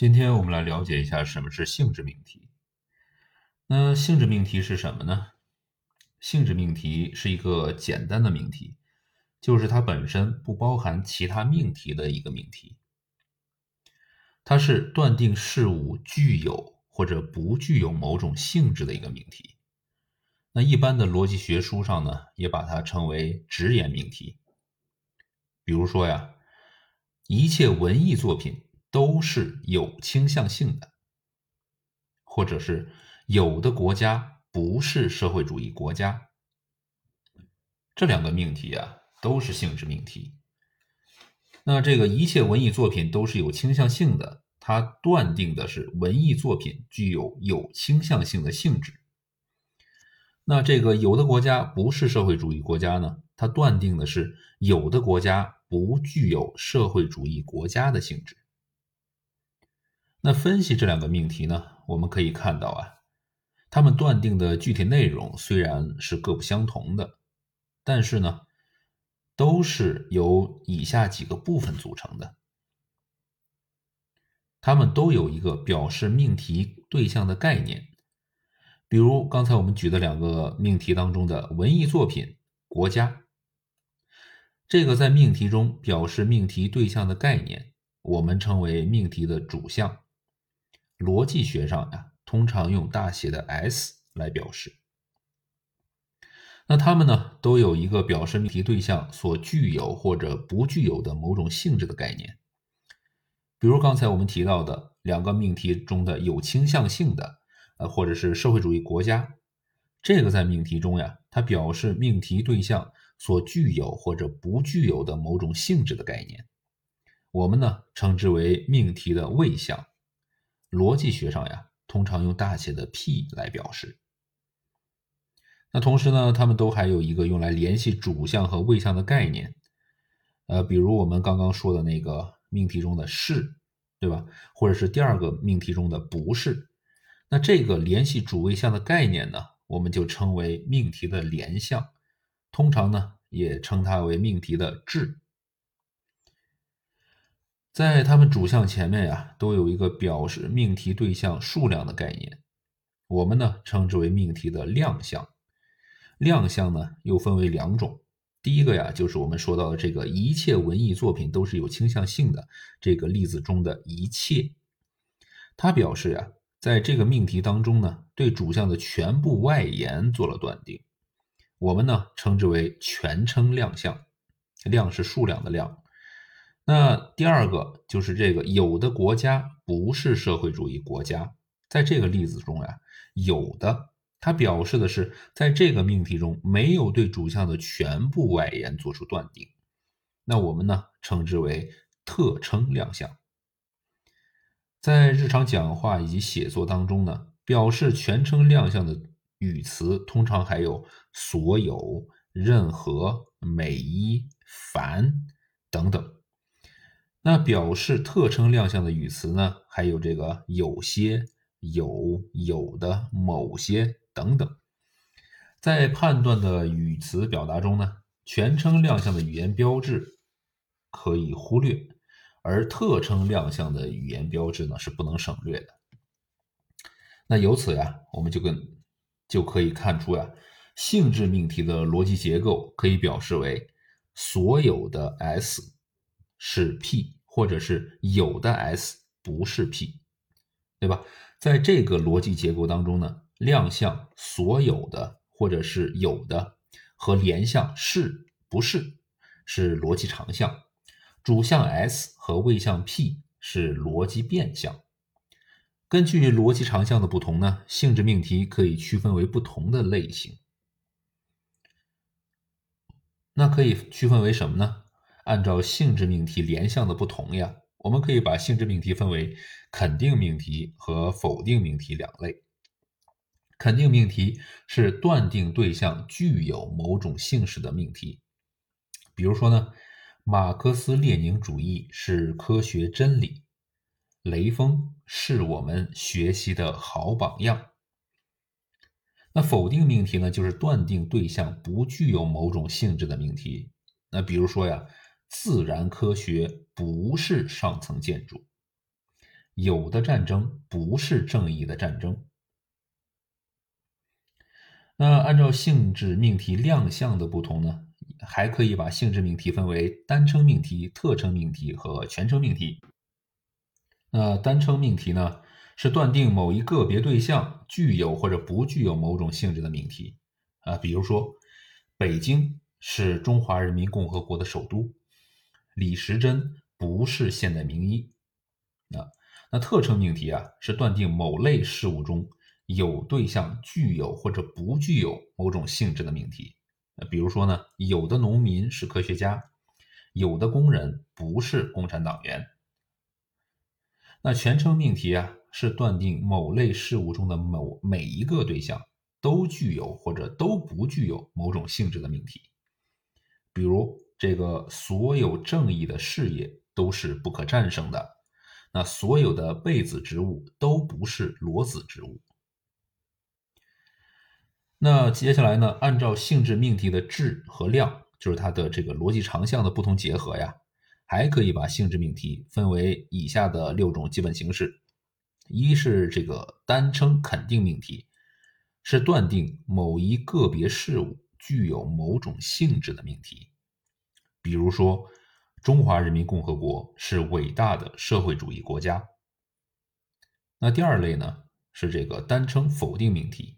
今天我们来了解一下什么是性质命题。那性质命题是什么呢？性质命题是一个简单的命题，就是它本身不包含其他命题的一个命题。它是断定事物具有或者不具有某种性质的一个命题。那一般的逻辑学书上呢，也把它称为直言命题。比如说呀，一切文艺作品。都是有倾向性的，或者是有的国家不是社会主义国家。这两个命题啊，都是性质命题。那这个一切文艺作品都是有倾向性的，它断定的是文艺作品具有有倾向性的性质。那这个有的国家不是社会主义国家呢，它断定的是有的国家不具有社会主义国家的性质。那分析这两个命题呢？我们可以看到啊，他们断定的具体内容虽然是各不相同的，但是呢，都是由以下几个部分组成的。他们都有一个表示命题对象的概念，比如刚才我们举的两个命题当中的文艺作品、国家，这个在命题中表示命题对象的概念，我们称为命题的主项。逻辑学上呀，通常用大写的 S 来表示。那它们呢，都有一个表示命题对象所具有或者不具有的某种性质的概念。比如刚才我们提到的两个命题中的有倾向性的，呃，或者是社会主义国家，这个在命题中呀，它表示命题对象所具有或者不具有的某种性质的概念。我们呢，称之为命题的谓项。逻辑学上呀，通常用大写的 P 来表示。那同时呢，他们都还有一个用来联系主项和谓项的概念。呃，比如我们刚刚说的那个命题中的是，对吧？或者是第二个命题中的不是。那这个联系主谓项的概念呢，我们就称为命题的联项。通常呢，也称它为命题的质。在它们主项前面呀，都有一个表示命题对象数量的概念，我们呢称之为命题的量项。量项呢又分为两种，第一个呀就是我们说到的这个一切文艺作品都是有倾向性的这个例子中的一切，它表示呀，在这个命题当中呢，对主项的全部外延做了断定，我们呢称之为全称量项，量是数量的量。那第二个就是这个有的国家不是社会主义国家，在这个例子中呀，有的它表示的是在这个命题中没有对主项的全部外延做出断定，那我们呢称之为特称量项。在日常讲话以及写作当中呢，表示全称量项的语词通常还有所有、任何、每一、凡等等。那表示特称量项的语词呢，还有这个有些、有、有的、某些等等。在判断的语词表达中呢，全称量项的语言标志可以忽略，而特称量项的语言标志呢是不能省略的。那由此呀，我们就跟就可以看出呀，性质命题的逻辑结构可以表示为所有的 S。是 P，或者是有的 S 不是 P，对吧？在这个逻辑结构当中呢，量项所有的或者是有的和连项是不是是逻辑常项，主项 S 和谓项 P 是逻辑变项。根据逻辑常项的不同呢，性质命题可以区分为不同的类型。那可以区分为什么呢？按照性质命题连项的不同呀，我们可以把性质命题分为肯定命题和否定命题两类。肯定命题是断定对象具有某种性质的命题，比如说呢，马克思列宁主义是科学真理，雷锋是我们学习的好榜样。那否定命题呢，就是断定对象不具有某种性质的命题。那比如说呀。自然科学不是上层建筑，有的战争不是正义的战争。那按照性质命题亮相的不同呢，还可以把性质命题分为单称命题、特称命题和全称命题。那单称命题呢，是断定某一个别对象具有或者不具有某种性质的命题啊，比如说，北京是中华人民共和国的首都，李时珍不是现代名医。啊，那特称命题啊，是断定某类事物中。有对象具有或者不具有某种性质的命题，呃，比如说呢，有的农民是科学家，有的工人不是共产党员。那全称命题啊，是断定某类事物中的某每一个对象都具有或者都不具有某种性质的命题。比如这个所有正义的事业都是不可战胜的，那所有的被子植物都不是裸子植物。那接下来呢？按照性质命题的质和量，就是它的这个逻辑长项的不同结合呀，还可以把性质命题分为以下的六种基本形式：一是这个单称肯定命题，是断定某一个别事物具有某种性质的命题，比如说中华人民共和国是伟大的社会主义国家。那第二类呢，是这个单称否定命题。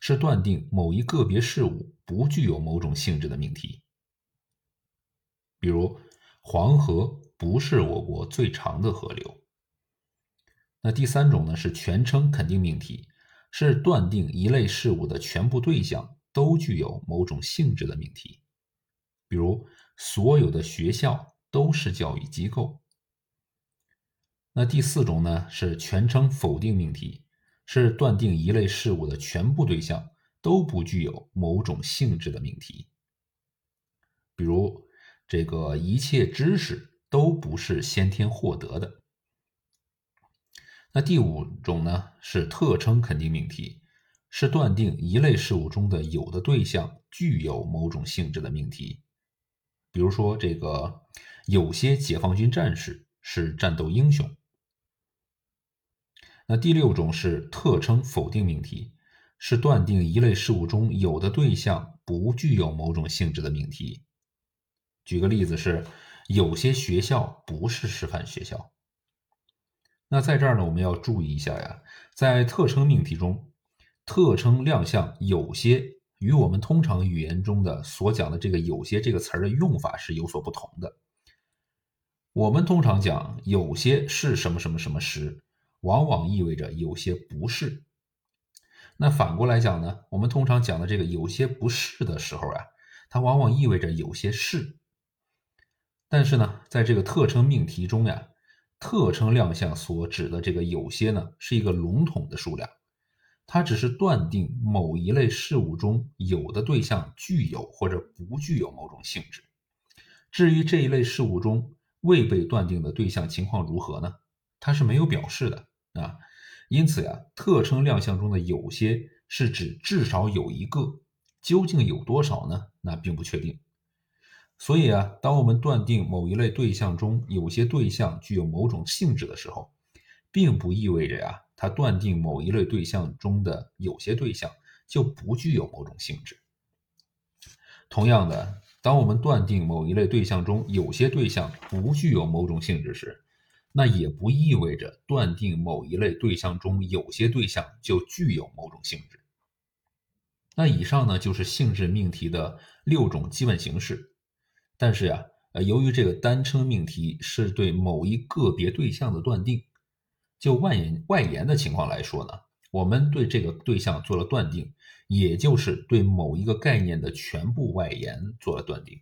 是断定某一个别事物不具有某种性质的命题，比如黄河不是我国最长的河流。那第三种呢是全称肯定命题，是断定一类事物的全部对象都具有某种性质的命题，比如所有的学校都是教育机构。那第四种呢是全称否定命题。是断定一类事物的全部对象都不具有某种性质的命题，比如这个一切知识都不是先天获得的。那第五种呢是特称肯定命题，是断定一类事物中的有的对象具有某种性质的命题，比如说这个有些解放军战士是战斗英雄。那第六种是特称否定命题，是断定一类事物中有的对象不具有某种性质的命题。举个例子是，有些学校不是师范学校。那在这儿呢，我们要注意一下呀，在特称命题中，特称亮相有些与我们通常语言中的所讲的这个“有些”这个词儿的用法是有所不同的。我们通常讲有些是什么什么什么时。往往意味着有些不是。那反过来讲呢？我们通常讲的这个有些不是的时候啊，它往往意味着有些是。但是呢，在这个特称命题中呀，特称亮相所指的这个有些呢，是一个笼统的数量，它只是断定某一类事物中有的对象具有或者不具有某种性质。至于这一类事物中未被断定的对象情况如何呢？它是没有表示的。啊，因此呀，特称亮相中的有些是指至少有一个，究竟有多少呢？那并不确定。所以啊，当我们断定某一类对象中有些对象具有某种性质的时候，并不意味着呀，它断定某一类对象中的有些对象就不具有某种性质。同样的，当我们断定某一类对象中有些对象不具有某种性质时，那也不意味着断定某一类对象中有些对象就具有某种性质。那以上呢就是性质命题的六种基本形式。但是呀，呃，由于这个单称命题是对某一个别对象的断定，就外延外延的情况来说呢，我们对这个对象做了断定，也就是对某一个概念的全部外延做了断定。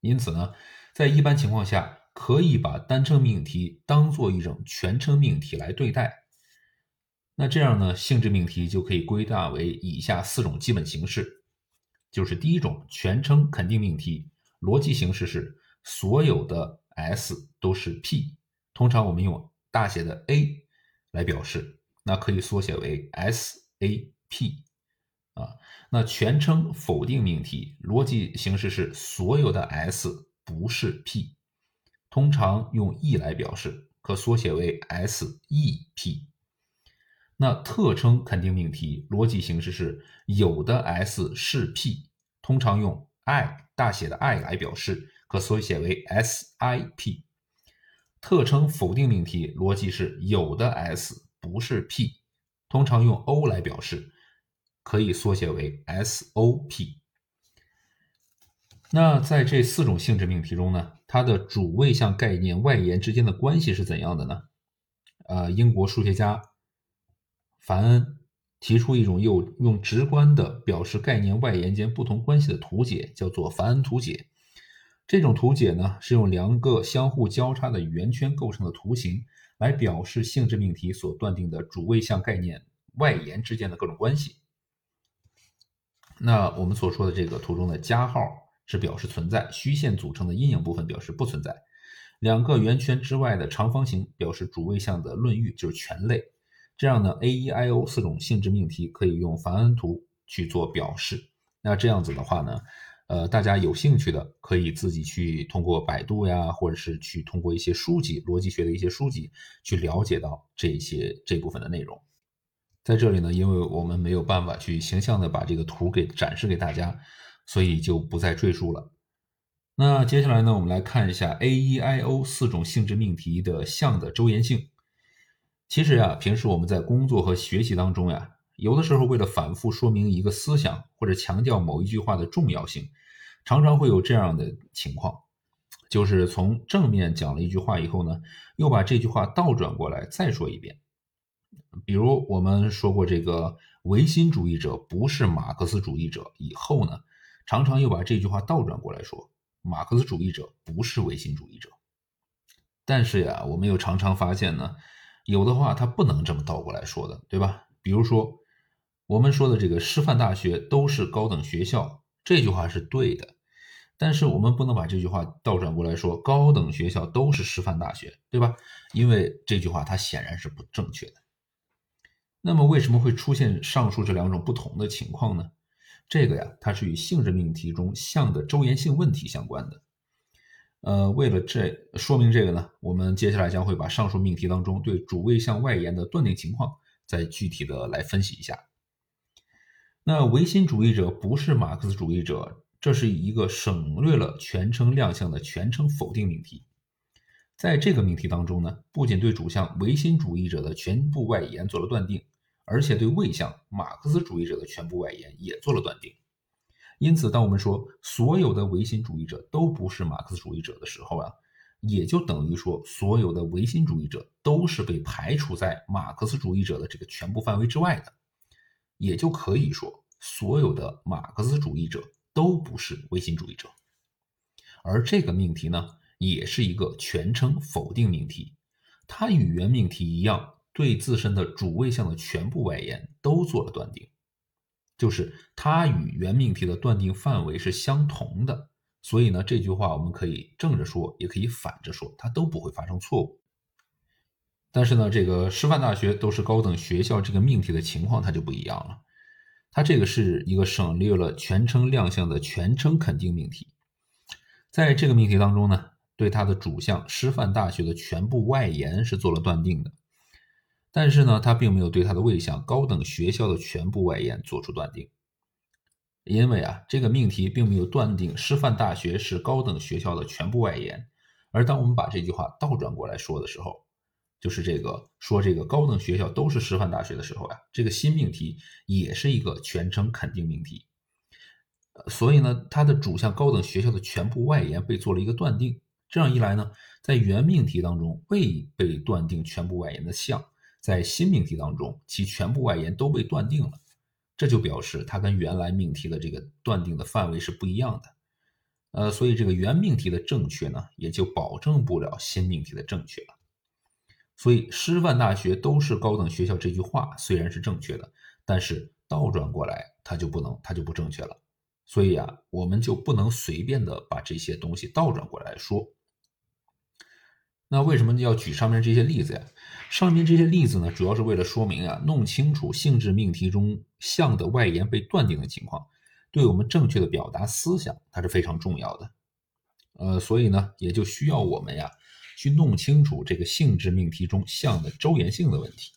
因此呢，在一般情况下。可以把单称命题当做一种全称命题来对待，那这样呢，性质命题就可以归纳为以下四种基本形式，就是第一种全称肯定命题，逻辑形式是所有的 S 都是 P，通常我们用大写的 A 来表示，那可以缩写为 SAP 啊。那全称否定命题逻辑形式是所有的 S 不是 P。通常用 E 来表示，可缩写为 S-E-P。那特称肯定命题逻辑形式是有的 S 是 P，通常用 I 大写的 I 来表示，可缩写为 S-I-P。特称否定命题逻辑是有的 S 不是 P，通常用 O 来表示，可以缩写为 S-O-P。那在这四种性质命题中呢，它的主谓项概念外延之间的关系是怎样的呢？呃，英国数学家凡恩提出一种用用直观的表示概念外延间不同关系的图解，叫做凡恩图解。这种图解呢，是用两个相互交叉的圆圈构成的图形来表示性质命题所断定的主谓项概念外延之间的各种关系。那我们所说的这个图中的加号。是表示存在，虚线组成的阴影部分表示不存在。两个圆圈之外的长方形表示主谓项的论域，就是全类。这样呢，A、E、I、O 四种性质命题可以用凡恩图去做表示。那这样子的话呢，呃，大家有兴趣的可以自己去通过百度呀，或者是去通过一些书籍，逻辑学的一些书籍去了解到这些这部分的内容。在这里呢，因为我们没有办法去形象的把这个图给展示给大家。所以就不再赘述了。那接下来呢，我们来看一下 A、E、I、O 四种性质命题的项的周延性。其实呀，平时我们在工作和学习当中呀，有的时候为了反复说明一个思想或者强调某一句话的重要性，常常会有这样的情况，就是从正面讲了一句话以后呢，又把这句话倒转过来再说一遍。比如我们说过这个唯心主义者不是马克思主义者以后呢。常常又把这句话倒转过来说，马克思主义者不是唯心主义者。但是呀，我们又常常发现呢，有的话他不能这么倒过来说的，对吧？比如说，我们说的这个师范大学都是高等学校，这句话是对的，但是我们不能把这句话倒转过来说，高等学校都是师范大学，对吧？因为这句话它显然是不正确的。那么为什么会出现上述这两种不同的情况呢？这个呀，它是与性质命题中项的周延性问题相关的。呃，为了这说明这个呢，我们接下来将会把上述命题当中对主谓项外延的断定情况再具体的来分析一下。那唯心主义者不是马克思主义者，这是一个省略了全称亮相的全称否定命题。在这个命题当中呢，不仅对主项唯心主义者的全部外延做了断定。而且对谓项马克思主义者的全部外延也做了断定，因此，当我们说所有的唯心主义者都不是马克思主义者的时候啊，也就等于说所有的唯心主义者都是被排除在马克思主义者的这个全部范围之外的，也就可以说所有的马克思主义者都不是唯心主义者。而这个命题呢，也是一个全称否定命题，它与原命题一样。对自身的主谓项的全部外延都做了断定，就是它与原命题的断定范围是相同的，所以呢，这句话我们可以正着说，也可以反着说，它都不会发生错误。但是呢，这个师范大学都是高等学校这个命题的情况它就不一样了，它这个是一个省略了全称亮相的全称肯定命题，在这个命题当中呢，对它的主项师范大学的全部外延是做了断定的。但是呢，他并没有对他的谓项高等学校的全部外延做出断定，因为啊，这个命题并没有断定师范大学是高等学校的全部外延。而当我们把这句话倒转过来说的时候，就是这个说这个高等学校都是师范大学的时候呀，这个新命题也是一个全称肯定命题。所以呢，它的主项高等学校的全部外延被做了一个断定。这样一来呢，在原命题当中未被断定全部外延的项。在新命题当中，其全部外延都被断定了，这就表示它跟原来命题的这个断定的范围是不一样的。呃，所以这个原命题的正确呢，也就保证不了新命题的正确了。所以师范大学都是高等学校这句话虽然是正确的，但是倒转过来它就不能，它就不正确了。所以啊，我们就不能随便的把这些东西倒转过来说。那为什么要举上面这些例子呀？上面这些例子呢，主要是为了说明啊，弄清楚性质命题中项的外延被断定的情况，对我们正确的表达思想，它是非常重要的。呃，所以呢，也就需要我们呀，去弄清楚这个性质命题中项的周延性的问题。